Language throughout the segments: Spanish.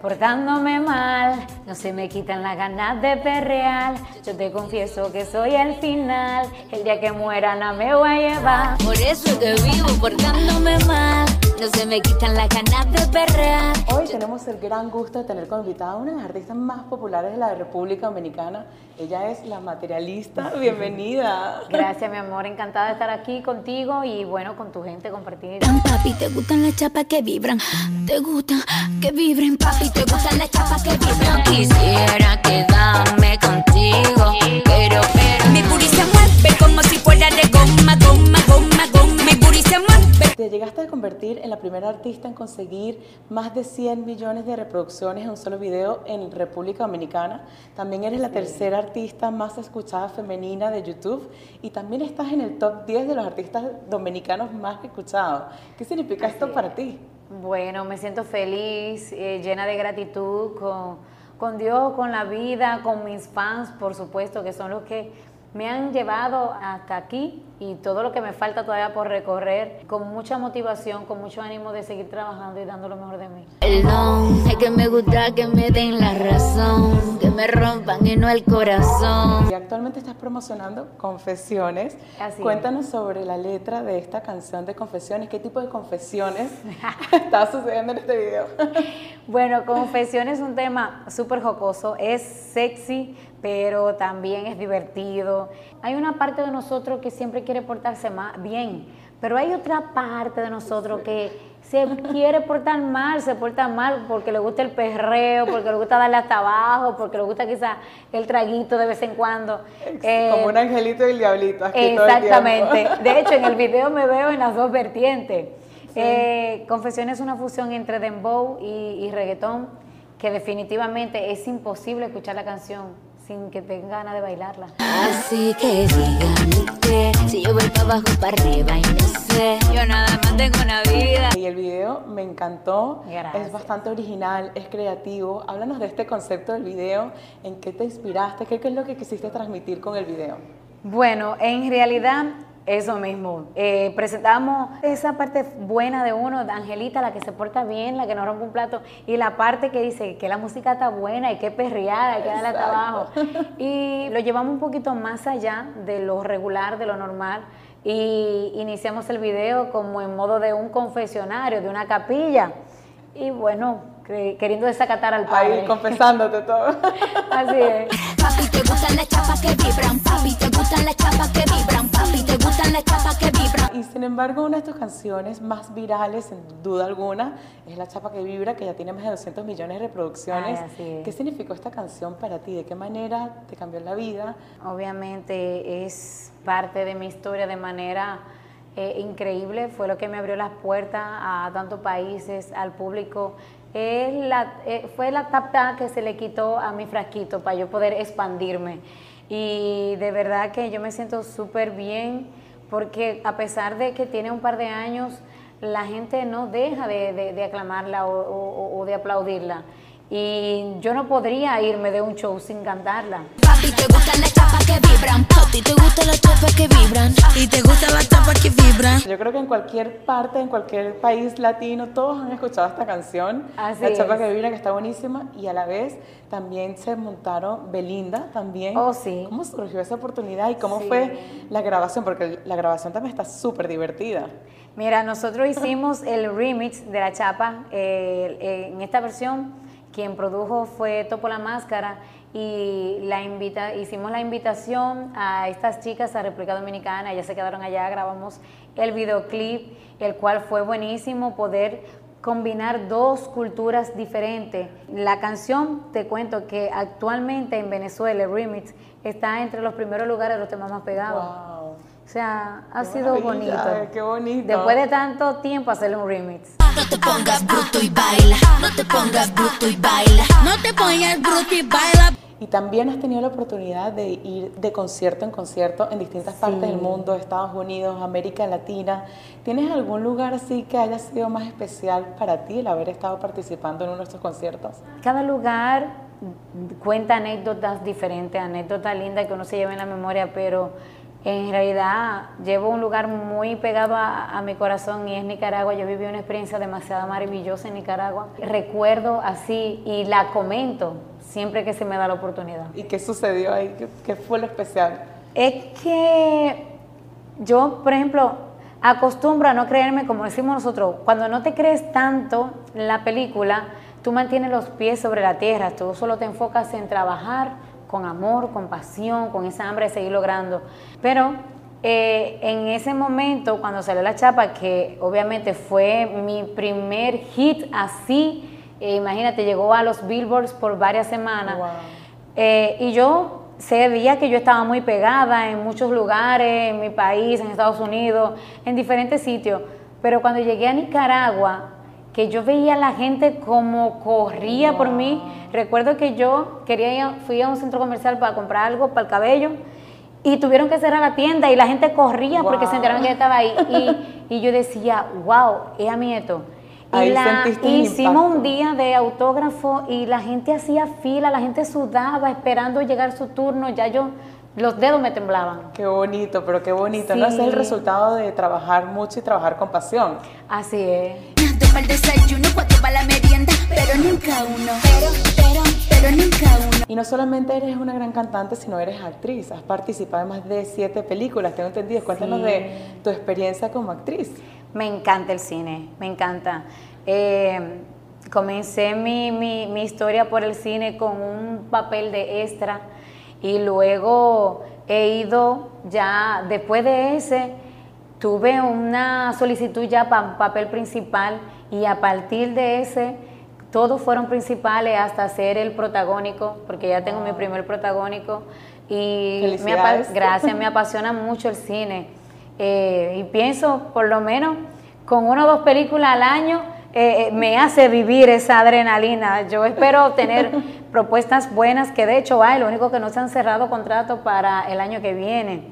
Portándome mal, no se me quitan las ganas de perrear. Yo te confieso que soy el final. El día que muera no me voy a llevar. Por eso que vivo portándome mal. No se me quitan las ganas de perrear. Hoy tenemos el gran gusto de tener como invitada a una de las artistas más populares de la República Dominicana. Ella es la materialista. Bienvenida. Gracias, mi amor. Encantada de estar aquí contigo y bueno, con tu gente compartida. Papi, ¿te gustan las chapas que vibran? ¿Te gustan que vibren, papi? ¿Te gustan las chapas que vibran? Quisiera quedarme contigo, pero, pero. Mi se mueve como si fuera de goma, goma, goma, goma. Primera artista en conseguir más de 100 millones de reproducciones en un solo video en República Dominicana. También eres la tercera artista más escuchada femenina de YouTube y también estás en el top 10 de los artistas dominicanos más escuchados. ¿Qué significa esto para ti? Bueno, me siento feliz, eh, llena de gratitud con, con Dios, con la vida, con mis fans, por supuesto, que son los que me han llevado hasta aquí y todo lo que me falta todavía por recorrer, con mucha motivación, con mucho ánimo de seguir trabajando y dando lo mejor de mí. Perdón, es que me gusta que me den la razón, que me rompan y no el corazón. Y actualmente estás promocionando Confesiones. Así es. Cuéntanos sobre la letra de esta canción de Confesiones. ¿Qué tipo de confesiones está sucediendo en este video? Bueno, Confesión es un tema súper jocoso, es sexy, pero también es divertido. Hay una parte de nosotros que siempre quiere portarse ma- bien, pero hay otra parte de nosotros que se quiere portar mal, se porta mal porque le gusta el perreo, porque le gusta darle hasta abajo, porque le gusta quizá el traguito de vez en cuando. Eh, Como un angelito y el diablito. Aquí todo el Exactamente. De hecho, en el video me veo en las dos vertientes. Eh, Confesión es una fusión entre dembow y, y reggaetón que definitivamente es imposible escuchar la canción sin que tenga ganas de bailarla. Así que dígame que si yo voy para abajo, para arriba y no sé. Yo nada más tengo una vida. Y el video me encantó, Gracias. es bastante original, es creativo. Háblanos de este concepto del video, en qué te inspiraste, qué, qué es lo que quisiste transmitir con el video. Bueno, en realidad eso mismo. Eh, presentamos esa parte buena de uno, de Angelita, la que se porta bien, la que no rompe un plato, y la parte que dice que la música está buena y que perreada, hay que darle hasta abajo. Y lo llevamos un poquito más allá de lo regular, de lo normal. Y iniciamos el video como en modo de un confesionario, de una capilla. Y bueno, queriendo desacatar al padre. Ahí confesándote todo. Así es. Papi, ¿te gustan las chapas que vibran? Papi, ¿te gustan las chapas que vibran? Papi, ¿te gustan las chapas que vibran? Y sin embargo, una de tus canciones más virales, sin duda alguna, es La Chapa que Vibra, que ya tiene más de 200 millones de reproducciones. Ay, así es. ¿Qué significó esta canción para ti? ¿De qué manera te cambió la vida? Obviamente es parte de mi historia de manera eh, increíble, fue lo que me abrió las puertas a tantos países, al público. Es la, eh, fue la tapa que se le quitó a mi frasquito para yo poder expandirme. Y de verdad que yo me siento súper bien porque a pesar de que tiene un par de años, la gente no deja de, aclamarla o de aplaudirla. Y yo no podría irme de un show sin cantarla. Papi, ¿te gustan las chapas que vibran? Papi, ¿te gustan las chapas que vibran? ¿Y te gustan las chapas que vibran? Yo creo que en cualquier parte, en cualquier país latino, todos han escuchado esta canción, Así La Chapa es. que Vibra, que está buenísima, y a la vez también se montaron Belinda también. Oh, sí. ¿Cómo surgió esa oportunidad y cómo Sí. fue la grabación? Porque la grabación también está súper divertida. Mira, nosotros hicimos el remix de la chapa. eh, eh, en esta versión, quien produjo fue Topo la Máscara y la invita, hicimos la invitación a estas chicas a República Dominicana. Ellas se quedaron allá, grabamos el videoclip, el cual fue buenísimo poder combinar dos culturas diferentes. La canción, te cuento que actualmente en Venezuela, el remix, está entre los primeros lugares de los temas más pegados. Wow. O sea, ha Qué sido bonito. qué bonito. Después de tanto tiempo hacerle un remix. No te pongas bruto y baila. No te pongas bruto y baila. No te pongas bruto y baila. Y también has tenido la oportunidad de ir de concierto en concierto en distintas partes del mundo, Estados Unidos, América Latina. ¿Tienes algún lugar así que haya sido más especial para ti el haber estado participando en uno de estos conciertos? Cada lugar cuenta anécdotas diferentes, anécdotas lindas que uno se lleva en la memoria, pero en realidad llevo un lugar muy pegado a, mi corazón y es Nicaragua. Yo viví una experiencia demasiado maravillosa en Nicaragua. Recuerdo así y la comento siempre que se me da la oportunidad. ¿Y qué sucedió ahí? ¿Qué, fue lo especial? Es que yo, por ejemplo, acostumbro a no creerme como decimos nosotros. Cuando no te crees tanto la película, tú mantienes los pies sobre la tierra, tú solo te enfocas en trabajar con amor, con pasión, con esa hambre de seguir logrando. Pero eh, en ese momento, cuando salió la chapa, que obviamente fue mi primer hit así, eh, imagínate, llegó a los billboards por varias semanas. Eh, y yo sabía que yo estaba muy pegada en muchos lugares, en mi país, en Estados Unidos, en diferentes sitios. Pero cuando llegué a Nicaragua, que yo veía a la gente como corría por mí. Recuerdo que yo quería ir, fui a un centro comercial para comprar algo para el cabello y tuvieron que cerrar la tienda y la gente corría porque se enteraron que yo estaba ahí. Y, yo decía, wow, es a mi esto. Y la, hicimos un día de autógrafo y la gente hacía fila, la gente sudaba esperando llegar su turno. Ya yo, los dedos me temblaban. Qué bonito, pero qué bonito. ¿no? es el resultado de trabajar mucho y trabajar con pasión. Así es el desayuno, cuatro para la merienda, pero nunca uno. Pero, pero, pero nunca uno. Y no solamente eres una gran cantante, sino eres actriz. Has participado en más de siete películas, tengo entendido. Cuéntanos de tu experiencia como actriz. Me encanta el cine, me encanta. Eh, comencé mi, mi, mi historia por el cine con un papel de extra y luego he ido ya, después de ese, tuve una solicitud ya para papel principal y a partir de ese, todos fueron principales hasta ser el protagónico, porque ya tengo mi primer protagónico. Y me gracias, me apasiona mucho el cine. Eh, y pienso, por lo menos, con una o dos películas al año, eh, eh, me hace vivir esa adrenalina. Yo espero tener propuestas buenas, que de hecho hay, lo único que no se han cerrado contrato para el año que viene.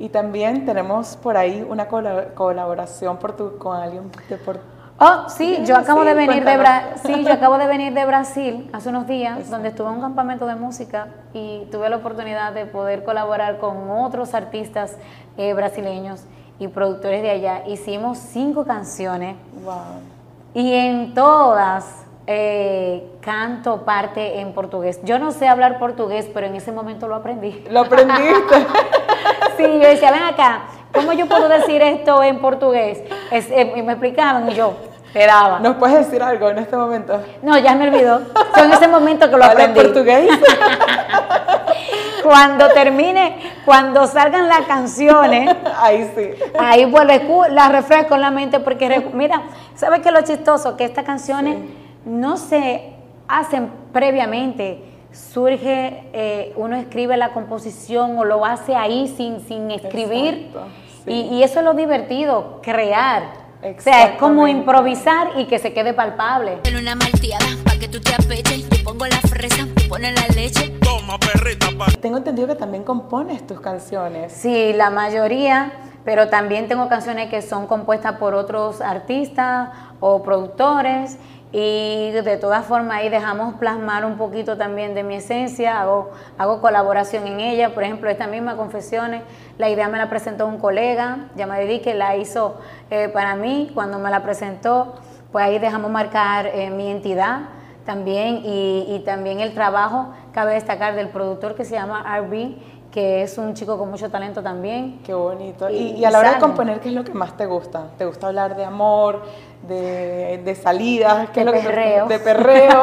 Y también tenemos por ahí una colaboración por tu, con alguien de por Oh, sí, yo acabo de venir de sí, yo acabo de venir de Brasil hace unos días, donde estuve en un campamento de música y tuve la oportunidad de poder colaborar con otros artistas eh, brasileños y productores de allá. Hicimos cinco canciones y en todas eh, canto parte en portugués. Yo no sé hablar portugués, pero en ese momento lo aprendí. ¿Lo aprendiste? sí, yo decía, ven acá, ¿cómo yo puedo decir esto en portugués? Eh, y me explicaban y yo, ¿Nos puedes decir algo en este momento? No, ya me olvidó. Fue en ese momento que lo aprendí. portugués? cuando termine, cuando salgan las canciones, ahí sí. Ahí pues las refresco en la mente porque mira, ¿sabes qué es lo chistoso? Que estas canciones no se hacen previamente. Surge, eh, uno escribe la composición o lo hace ahí sin, sin escribir. Y, y eso es lo divertido, crear. O sea, es como improvisar y que se quede palpable. En una malteada, pa' que tú te apeches, te pongo la fresa, te pones la leche. Toma, perrita, pa. Tengo entendido que también compones tus canciones. Sí, la mayoría, pero también tengo canciones que son compuestas por otros artistas o productores y de todas formas ahí dejamos plasmar un poquito también de mi esencia, hago, hago colaboración en ella, por ejemplo, esta misma Confesiones, la idea me la presentó un colega, ya me dediqué, la hizo eh, para mí, cuando me la presentó, pues ahí dejamos marcar eh, mi entidad también y, y, también el trabajo, cabe destacar, del productor que se llama RB, que es un chico con mucho talento también. Qué bonito. Y, a la hora de componer, ¿qué es lo que más te gusta? ¿Te gusta hablar de amor, de, de salidas? ¿Qué de es lo perreo. de perreo.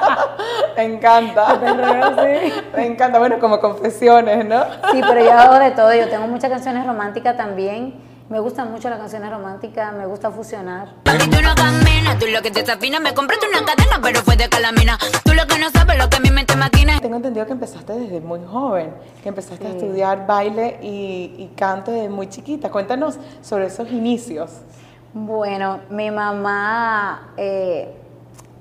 me encanta. De perreo, sí. Me encanta. Bueno, como confesiones, ¿no? sí, pero yo hago de todo. Yo tengo muchas canciones románticas también me gustan mucho las canciones románticas, me gusta fusionar. Tú no caminas, tú lo que te desafina, me compraste una cadena, pero fue de calamina. Tú lo que no sabes, lo que mi mente maquina. Tengo entendido que empezaste desde muy joven, que empezaste a estudiar baile y, y canto desde muy chiquita. Cuéntanos sobre esos inicios. Bueno, mi mamá eh,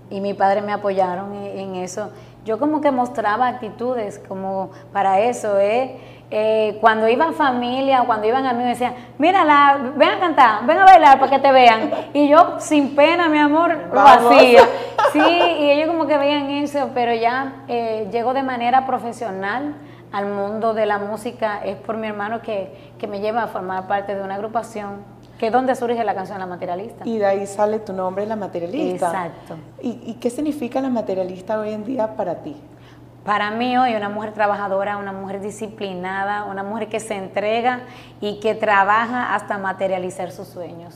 y mi padre me apoyaron en, eso. Yo como que mostraba actitudes como para eso, ¿eh? Eh, cuando iban familia, cuando iban a mí, me decían, mira, ven a cantar, ven a bailar para que te vean. Y yo, sin pena, mi amor, lo hacía. Sí, y ellos como que veían eso, pero ya eh, llego de manera profesional al mundo de la música, es por mi hermano que, que me lleva a formar parte de una agrupación, que es donde surge la canción La Materialista. Y de ahí sale tu nombre, La Materialista. Exacto. ¿Y, y qué significa La Materialista hoy en día para ti? Para mí hoy una mujer trabajadora, una mujer disciplinada, una mujer que se entrega y que trabaja hasta materializar sus sueños.